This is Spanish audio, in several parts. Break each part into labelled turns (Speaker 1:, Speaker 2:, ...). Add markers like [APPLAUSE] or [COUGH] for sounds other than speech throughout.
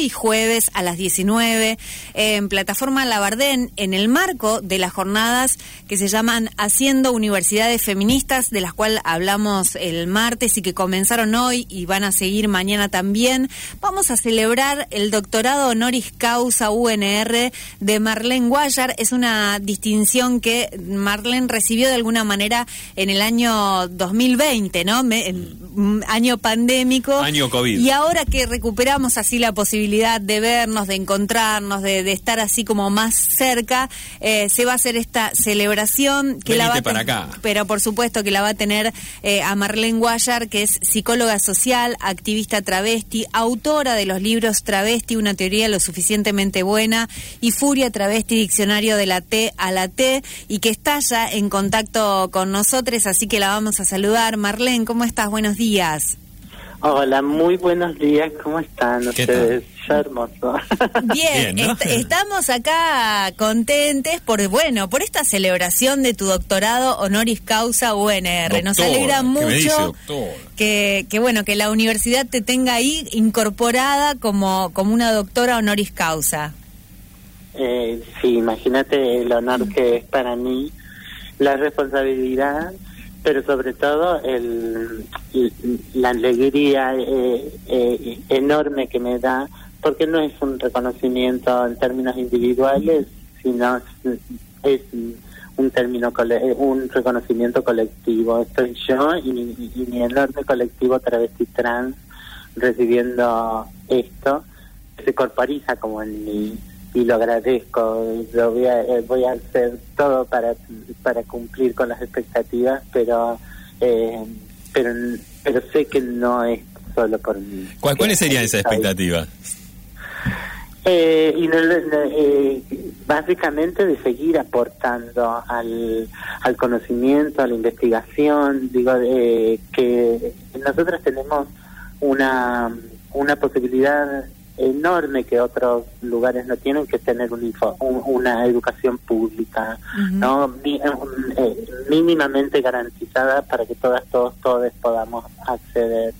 Speaker 1: hoy jueves a las 19 en plataforma Labardén en el marco de las jornadas que se llaman Haciendo Universidades Feministas, de las cuales hablamos el martes y que comenzaron hoy y van a seguir mañana también. Vamos a celebrar el doctorado honoris causa UNR de Marlene Guayar. Es una distinción que Marlene recibió de alguna manera en el año 2020, ¿no? año pandémico.
Speaker 2: Año COVID.
Speaker 1: Y ahora que recuperamos así la posibilidad de vernos, de encontrarnos, de, estar así como más cerca, eh, se va a hacer esta celebración que la va a
Speaker 2: para acá.
Speaker 1: Pero por supuesto que la va a tener eh, a Marlene Guayar, que es psicóloga social, activista travesti, autora de los libros Travesti, una teoría lo suficientemente buena, y Furia Travesti, diccionario de la T a la T, y que está ya en contacto con nosotros, así que la vamos a saludar. Marlene, ¿cómo estás? Buenos días.
Speaker 3: Hola, muy buenos días, ¿cómo están ustedes? Ya hermoso. [LAUGHS]
Speaker 1: Bien, estamos acá contentes por, bueno, por esta celebración de tu doctorado honoris causa UNR. Nos alegra mucho que, que, bueno, que la universidad te tenga ahí incorporada como, como una doctora honoris causa.
Speaker 3: Eh, sí, imagínate el honor que es para mí, la responsabilidad pero sobre todo el, la alegría eh, eh, enorme que me da, porque no es un reconocimiento en términos individuales, sino es un término un reconocimiento colectivo. Estoy yo y mi, enorme colectivo travesti trans recibiendo esto, se corporiza como en mi y lo agradezco. Yo voy a, eh, voy a hacer todo para, para cumplir con las expectativas, pero, eh, pero, pero sé que no es solo por mí.
Speaker 2: ¿Cuáles serían esas expectativas?
Speaker 3: Eh, y eh, básicamente de seguir aportando al, al conocimiento, a la investigación. Digo, eh, que nosotros tenemos una, una posibilidad enorme que otros lugares no tienen, que tener un una educación pública, ¿no? Eh, eh, mínimamente garantizada para que todas, todos, todos podamos acceder.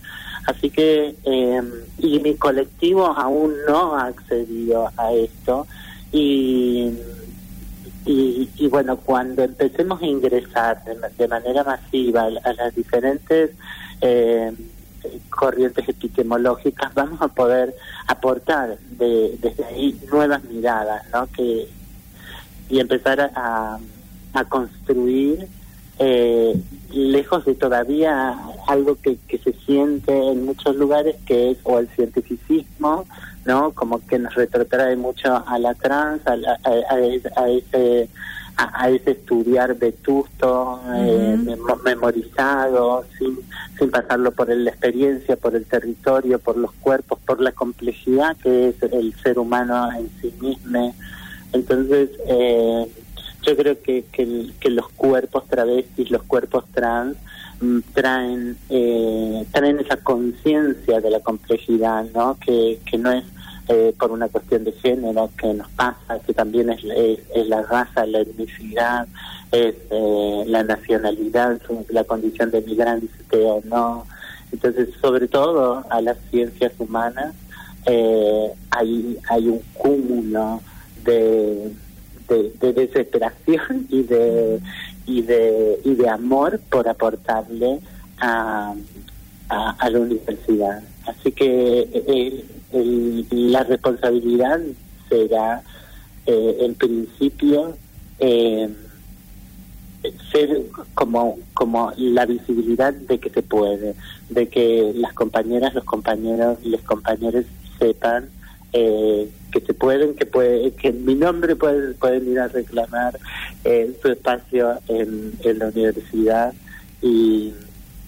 Speaker 3: Así que, eh, y mi colectivo aún no ha accedido a esto, y, y, bueno, cuando empecemos a ingresar de, manera masiva a, las diferentes eh, corrientes epistemológicas, vamos a poder aportar de, desde ahí nuevas miradas, ¿no? Que, y empezar a, a construir eh, lejos de todavía algo que, que se siente en muchos lugares que es o el cientificismo, ¿no? Como que nos retrotrae mucho a la trans, a, a, a ese a, ese estudiar vetusto, eh, memorizado, sin, sin pasarlo por la experiencia, por el territorio, por los cuerpos, por la complejidad que es el ser humano en sí mismo. Entonces, eh, yo creo que, que, los cuerpos travestis, los cuerpos trans, mm, traen eh, traen esa conciencia de la complejidad, ¿no? Que, que no es eh, por una cuestión de género que nos pasa, que también es, la raza, la etnicidad, es eh, la nacionalidad, la condición de migrante o no. Entonces, sobre todo a las ciencias humanas eh, hay, hay un cúmulo de, de, desesperación y de, y, de, y de amor por aportarle a, a, la universidad. Así que eh, la responsabilidad será, eh, en principio, eh, ser como, como la visibilidad de que se puede, de que las compañeras, los compañeros y los compañeros sepan eh, que se pueden, que puede, que mi nombre puede, pueden ir a reclamar su espacio en, en la universidad y,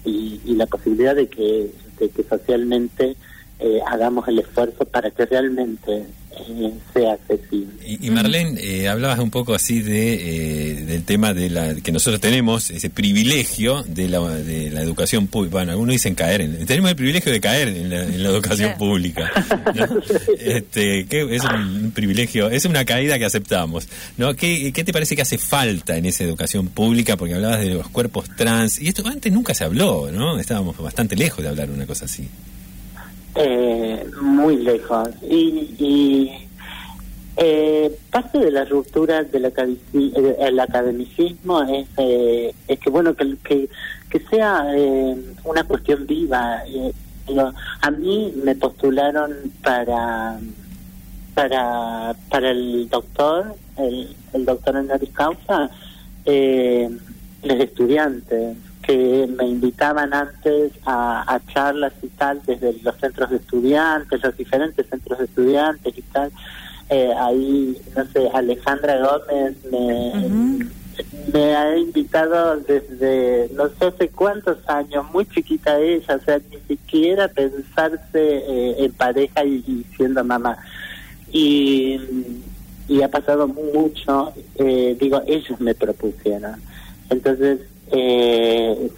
Speaker 3: y, y, la posibilidad de que, de que socialmente eh, hagamos el esfuerzo para que realmente eh, sea accesible.
Speaker 2: Y, Marlene, eh, hablabas un poco así de del tema de la que nosotros tenemos, ese privilegio de la, de la educación pública. Bueno, algunos dicen caer, en, tenemos el privilegio de caer en la, educación pública. [LAUGHS] Este, que es un, privilegio, es una caída que aceptamos. ¿no? ¿Qué, ¿Qué te parece que hace falta en esa educación pública? Porque hablabas de los cuerpos trans, y esto antes nunca se habló, ¿no? Estábamos bastante lejos de hablar una cosa así.
Speaker 3: Eh, muy lejos. Y, y eh, parte de la ruptura del el academicismo es, eh, es que, bueno, que, que, que sea eh, una cuestión viva. Eh, a mí me postularon para para para el doctor, el, el doctor honoris causa, eh, los estudiantes que me invitaban antes a, charlas y tal desde los centros de estudiantes, los diferentes centros de estudiantes y tal. Eh, ahí, no sé, Alejandra Gómez me, me ha invitado desde no sé hace cuántos años, muy chiquita ella, o sea, ni siquiera pensarse eh, en pareja y, siendo mamá. Y, y ha pasado mucho, eh, digo, ellos me propusieron. Entonces, eh,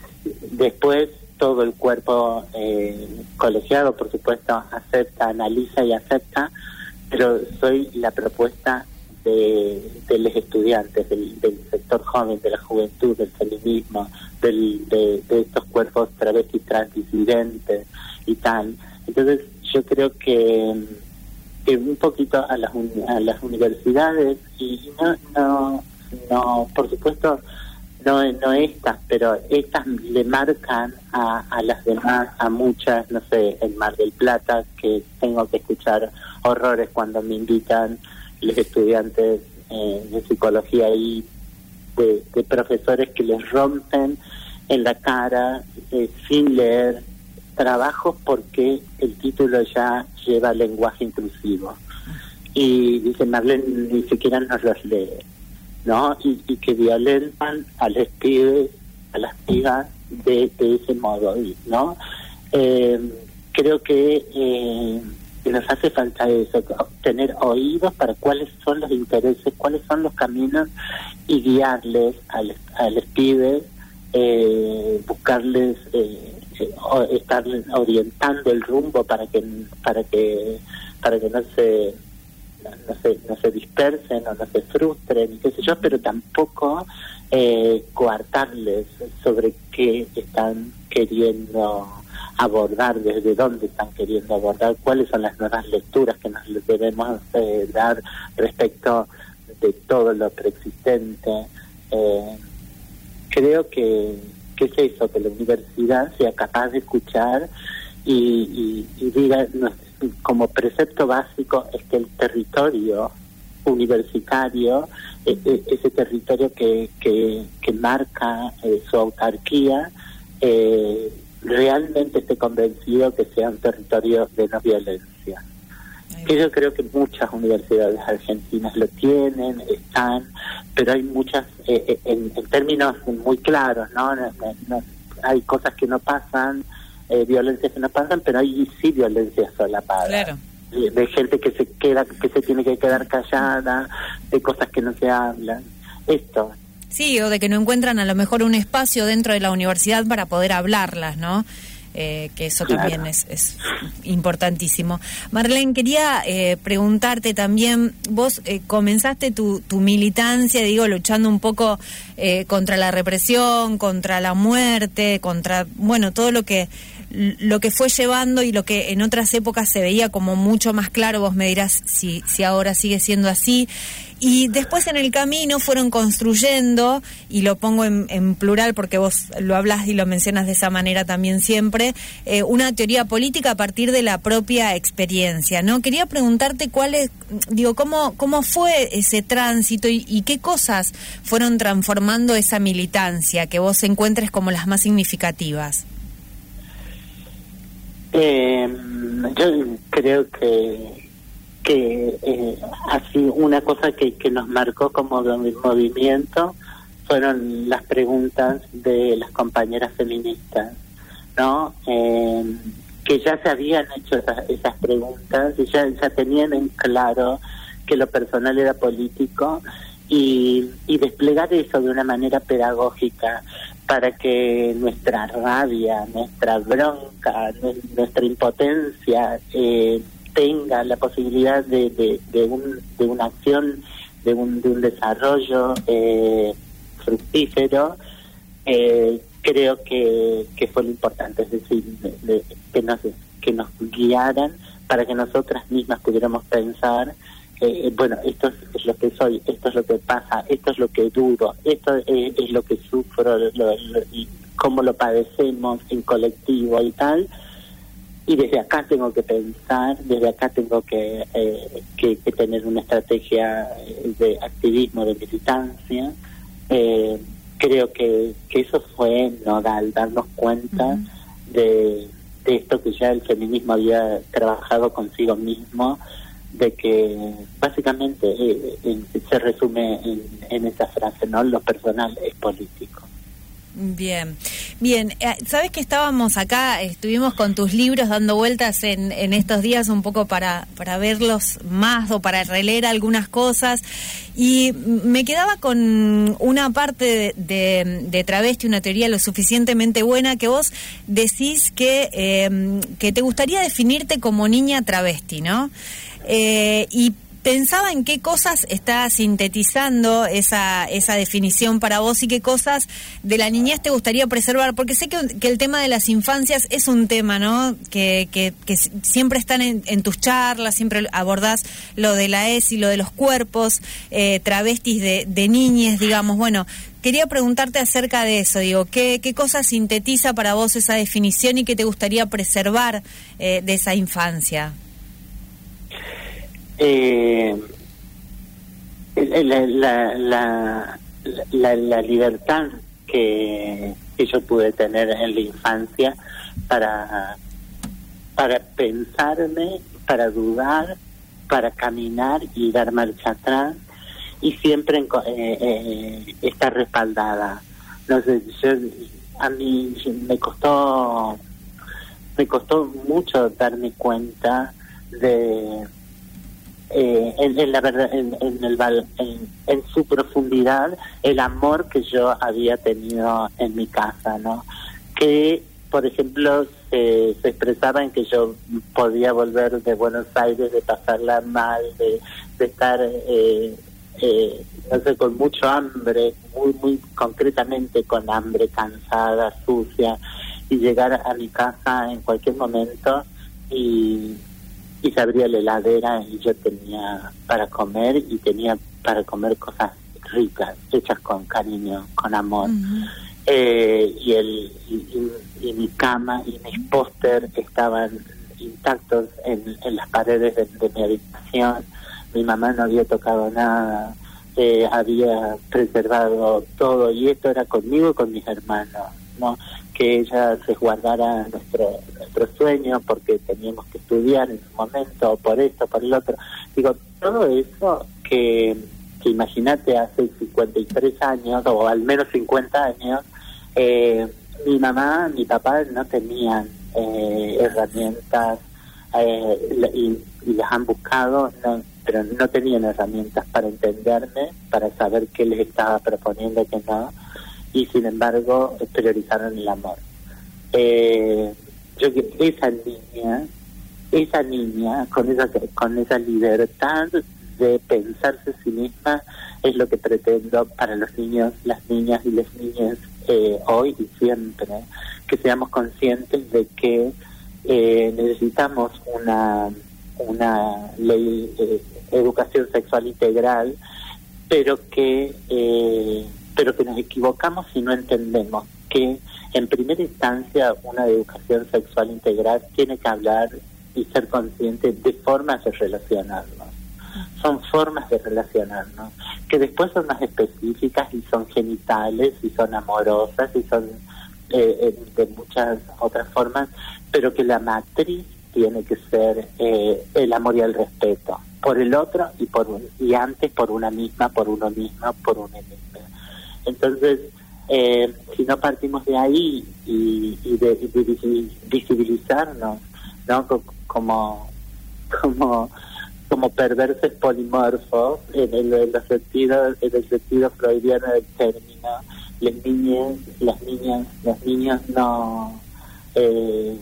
Speaker 3: después todo el cuerpo eh, colegiado, por supuesto, acepta, analiza y acepta, pero soy la propuesta de, los estudiantes, del, sector joven, de la juventud, del feminismo, del, de, estos cuerpos travestis transdisidentes y tal. Entonces, yo creo que, que un poquito a las, a las universidades, y no, no, no, por supuesto, no, no estas, pero estas le marcan a, a las demás, a muchas, no sé, en Mar del Plata, que tengo que escuchar horrores cuando me invitan los estudiantes eh, de psicología y de, profesores que les rompen en la cara eh, sin leer trabajos porque el título ya lleva lenguaje inclusivo. Y dice Marlene, ni siquiera nos los lee. ¿No? Y, que violentan a los pibes, a las pibas de, ese modo, ¿no? Eh, creo que, eh, nos hace falta eso, tener oídos para cuáles son los intereses, cuáles son los caminos y guiarles a los eh, buscarles, eh, estar orientando el rumbo para que para que para que no se no, se, no se dispersen o no se frustren, qué sé yo, pero tampoco eh, coartarles sobre qué están queriendo abordar, desde dónde están queriendo abordar, cuáles son las nuevas lecturas que nos debemos eh, dar respecto de todo lo preexistente. Eh, creo que, que es eso, que la universidad sea capaz de escuchar y, y, y diga, como precepto básico es que el territorio universitario, e, e, ese territorio que, que, que marca eh, su autarquía, eh, realmente esté convencido que sea un territorio de no violencia. Que yo creo que muchas universidades argentinas lo tienen, están, pero hay muchas, eh, en, términos muy claros, ¿no? Hay cosas que no pasan, eh, violencias que no pasan, pero hay sí violencia solapada. Claro. De, gente que se queda, que se tiene que quedar callada, de cosas que no se hablan. Esto.
Speaker 1: Sí, o de que no encuentran a lo mejor un espacio dentro de la universidad para poder hablarlas, ¿no? Eh, que eso también es, es, importantísimo. Marlene, quería eh, preguntarte también, vos eh, comenzaste tu, tu, militancia, digo, luchando un poco contra la represión, contra la muerte, contra, bueno, todo lo que lo que fue llevando y lo que en otras épocas se veía como mucho más claro, vos me dirás si, si ahora sigue siendo así. Y después en el camino fueron construyendo, y lo pongo en, plural porque vos lo hablas y lo mencionas de esa manera también siempre, eh, una teoría política a partir de la propia experiencia, ¿no? Quería preguntarte cuál es, digo, cómo, cómo fue ese tránsito y, y qué cosas fueron transformando esa militancia que vos encuentres como las más significativas.
Speaker 3: Eh, yo creo que que eh, así una cosa que, que nos marcó como movimiento fueron las preguntas de las compañeras feministas, ¿no? Eh, que ya se habían hecho esas, preguntas y ya, ya tenían en claro que lo personal era político y, y desplegar eso de una manera pedagógica para que nuestra rabia, nuestra bronca, nuestra impotencia eh, tenga la posibilidad de, de, de, un, de una acción, de un, de un desarrollo eh, fructífero, eh, creo que, que fue lo importante, es decir, que, nos, que nos guiaran para que nosotras mismas pudiéramos pensar, eh, bueno, esto es, lo que soy, esto es lo que pasa, esto es lo que dudo, esto es, lo que sufro, y cómo lo padecemos en colectivo y tal. Y desde acá tengo que pensar, desde acá tengo que, eh, que, tener una estrategia de activismo, de militancia. Eh, creo que, que eso fue nodal, darnos cuenta de, de esto que ya el feminismo había trabajado consigo mismo, de que básicamente eh, se resume en, en, esa frase, ¿no? Lo personal es político.
Speaker 1: Bien, bien. Eh, Sabes que estábamos acá, estuvimos con tus libros dando vueltas en, en estos días un poco para, para verlos más o para releer algunas cosas y me quedaba con una parte de, de, travesti, una teoría lo suficientemente buena que vos decís que, eh, que te gustaría definirte como niña travesti, ¿no? Eh, y pensaba en qué cosas está sintetizando esa, esa definición para vos y qué cosas de la niñez te gustaría preservar, porque sé que, el tema de las infancias es un tema, ¿no? Que, que, siempre están en, tus charlas, siempre abordás lo de la ES y lo de los cuerpos, eh, travestis de, de digamos. Bueno, quería preguntarte acerca de eso, digo, ¿qué, qué cosas sintetiza para vos esa definición y qué te gustaría preservar eh, de esa infancia?
Speaker 3: Eh, la, la, la, la, libertad que, yo pude tener en la infancia para, para pensarme, para dudar, para caminar y dar marcha atrás y siempre eh, eh, estar respaldada. No sé, yo, a mí me costó me costó mucho darme cuenta de eh, en, la verdad, en, el, en, su profundidad el amor que yo había tenido en mi casa, ¿no? Que, por ejemplo, se, expresaba en que yo podía volver de Buenos Aires, de pasarla mal, de, estar, eh, eh, no sé, con mucho hambre, muy, muy concretamente con hambre, cansada, sucia, y llegar a mi casa en cualquier momento y y se abría la heladera y yo tenía para comer y tenía para comer cosas ricas, hechas con cariño, con amor. eh, y, el, y, mi cama y mis póster estaban intactos en, en las paredes de, mi habitación. Mi mamá no había tocado nada, eh, había preservado todo y esto era conmigo y con mis hermanos. ¿no? Que ella resguardara nuestro, nuestro sueño porque teníamos que estudiar en su momento, por esto, por el otro. Digo, todo eso que, que imagínate hace 53 años, o al menos 50 años, eh, mi mamá, mi papá no tenían eh, herramientas eh, y, y, las han buscado, no, pero no tenían herramientas para entenderme, para saber qué les estaba proponiendo y qué no y sin embargo priorizaron el amor. Eh, yo que esa niña, esa niña con esa con esa libertad de pensarse a sí misma es lo que pretendo para los niños, las niñas y las niñas eh, hoy y siempre, que seamos conscientes de que eh, necesitamos una una ley de educación sexual integral, pero que eh, pero que nos equivocamos si no entendemos que en primera instancia una educación sexual integral tiene que hablar y ser consciente de formas de relacionarnos. Son formas de relacionarnos, que después son más específicas y son genitales y son amorosas y son eh, de muchas otras formas, pero que la matriz tiene que ser eh, el amor y el respeto por el otro y por y antes por una misma, por uno mismo, por uno mismo. Entonces, eh, si no partimos de ahí y, de, visibilizarnos, ¿no? Como, como, como perversos polimorfos en el, sentido, en el sentido freudiano del término, las niñas, las niñas, los niños no eh,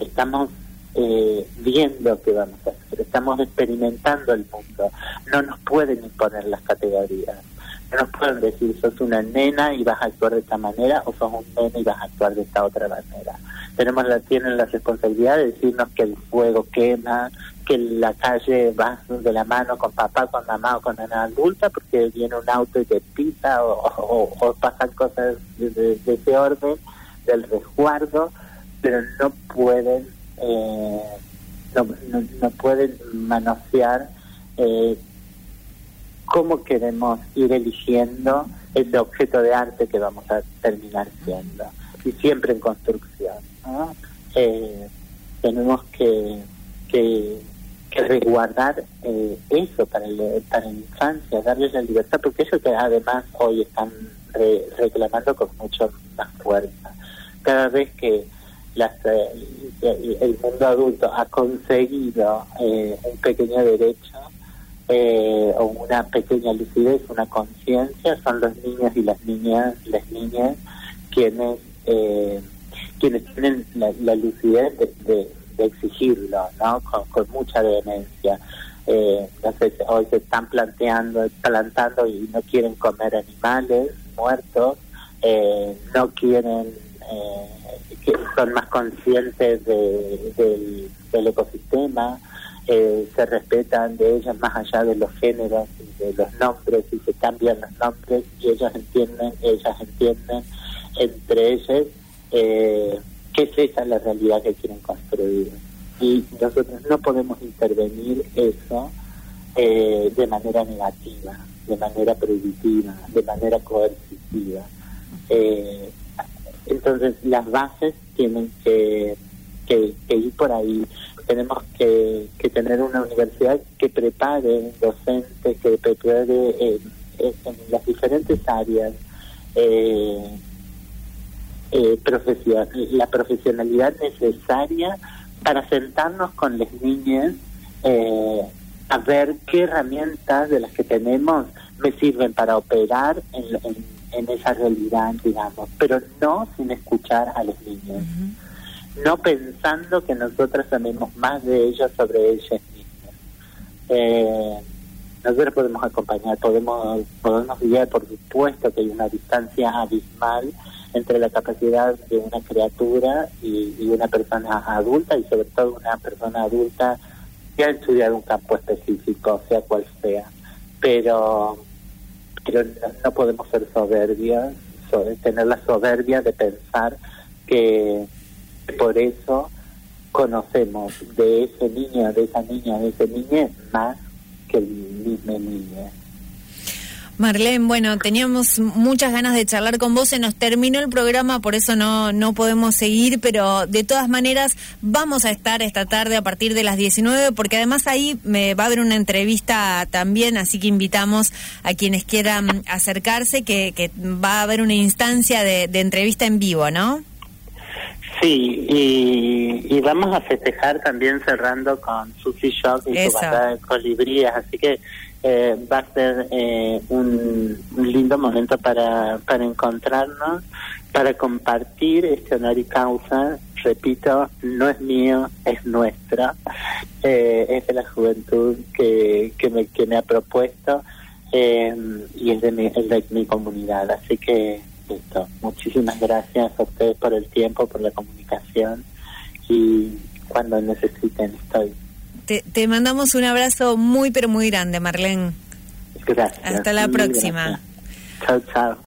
Speaker 3: estamos eh, viendo qué vamos a hacer, estamos experimentando el mundo, no nos pueden imponer las categorías no pueden decir sos una nena y vas a actuar de esta manera o sos un nene y vas a actuar de esta otra manera. tenemos la, tienen la responsabilidad de decirnos que el fuego quema, que la calle va de la mano con papá, con mamá o con una adulta porque viene un auto y te pisa o, pasan cosas de, ese orden, del resguardo, pero no pueden eh, no, no, pueden manosear eh, cómo queremos ir eligiendo ese objeto de arte que vamos a terminar siendo y siempre en construcción eh, tenemos que, que resguardar eh, eso para, para la infancia, darles la libertad, porque eso que además hoy están reclamando con mucho más fuerza. Cada vez que las, eh, el mundo adulto ha conseguido eh, un pequeño derecho o una pequeña lucidez, una conciencia, son los niños y las niñas, las niñas quienes quienes tienen la, lucidez de de exigirlo, ¿no? Con, mucha vehemencia. Eh, hoy se están planteando, plantando y no quieren comer animales muertos, eh, no quieren, eh, son más conscientes del, ecosistema, eh, se respetan de ellas más allá de los géneros y de los nombres y se cambian los nombres y ellas entienden, ellas entienden entre ellas eh, que es esa la realidad que quieren construir. Y nosotros no podemos intervenir eso eh, de manera negativa, de manera prohibitiva, de manera coercitiva. Eh, entonces las bases tienen que, que, ir por ahí. Tenemos que, que, tener una universidad que prepare docentes, que prepare en las diferentes áreas. Eh, eh, la profesionalidad necesaria para sentarnos con las niñas eh, a ver qué herramientas de las que tenemos me sirven para operar en, esa realidad, digamos, pero no sin escuchar a los niños, no pensando que nosotros sabemos más de ellos sobre ellas mismas. Eh, nosotros podemos acompañar, podemos, podemos guiar, por supuesto que hay una distancia abismal entre la capacidad de una criatura y, una persona adulta y sobre todo una persona adulta que ha estudiado un campo específico, sea cual sea. Pero, pero no, podemos ser soberbios, tener la soberbia de pensar que por eso conocemos de ese niño, de esa niña, de ese niño más que el mismo niño.
Speaker 1: Marlene, bueno, teníamos muchas ganas de charlar con vos, se nos terminó el programa, por eso no, no podemos seguir, pero de todas maneras vamos a estar esta tarde a partir de las 19, porque además ahí me va a haber una entrevista también, así que invitamos a quienes quieran acercarse, que va a haber una instancia de, entrevista en vivo, ¿no?
Speaker 3: Sí, y, vamos a festejar también cerrando con Sushi Shop y su banda de colibríes, así que eh, va a ser eh, un, lindo momento para, para encontrarnos, para compartir este honor y causa. Repito, no es mío, es nuestra. Eh, es de la juventud que, que, me, que me ha propuesto y es de, mi, es de mi comunidad. Así que esto, muchísimas gracias a ustedes por el tiempo, por la comunicación y cuando necesiten estoy.
Speaker 1: Te, mandamos un abrazo muy, pero muy grande, Marlene.
Speaker 3: Gracias.
Speaker 1: Hasta la próxima.
Speaker 3: Chao, chao.